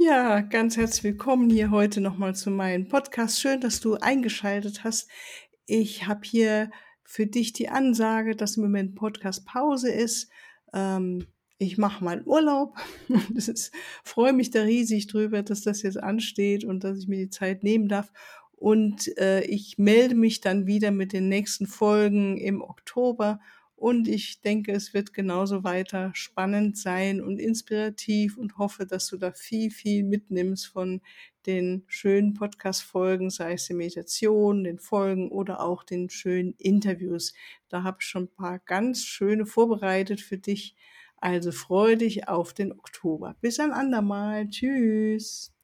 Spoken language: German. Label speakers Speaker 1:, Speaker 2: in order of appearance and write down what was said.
Speaker 1: Ja, ganz herzlich willkommen hier heute nochmal zu meinem Podcast. Schön, dass du eingeschaltet hast. Ich habe hier für dich die Ansage, dass im Moment Podcast Pause ist. Ähm, ich mache mal Urlaub. Ist, freue mich da riesig drüber, dass das jetzt ansteht und dass ich mir die Zeit nehmen darf. Und äh, ich melde mich dann wieder mit den nächsten Folgen im Oktober und ich denke, es wird genauso weiter spannend sein und inspirativ und hoffe, dass du da viel, viel mitnimmst von den schönen Podcast-Folgen, sei es die Meditation, den Folgen oder auch den schönen Interviews. Da habe ich schon ein paar ganz schöne vorbereitet für dich. Also freue dich auf den Oktober. Bis ein andermal. Tschüss.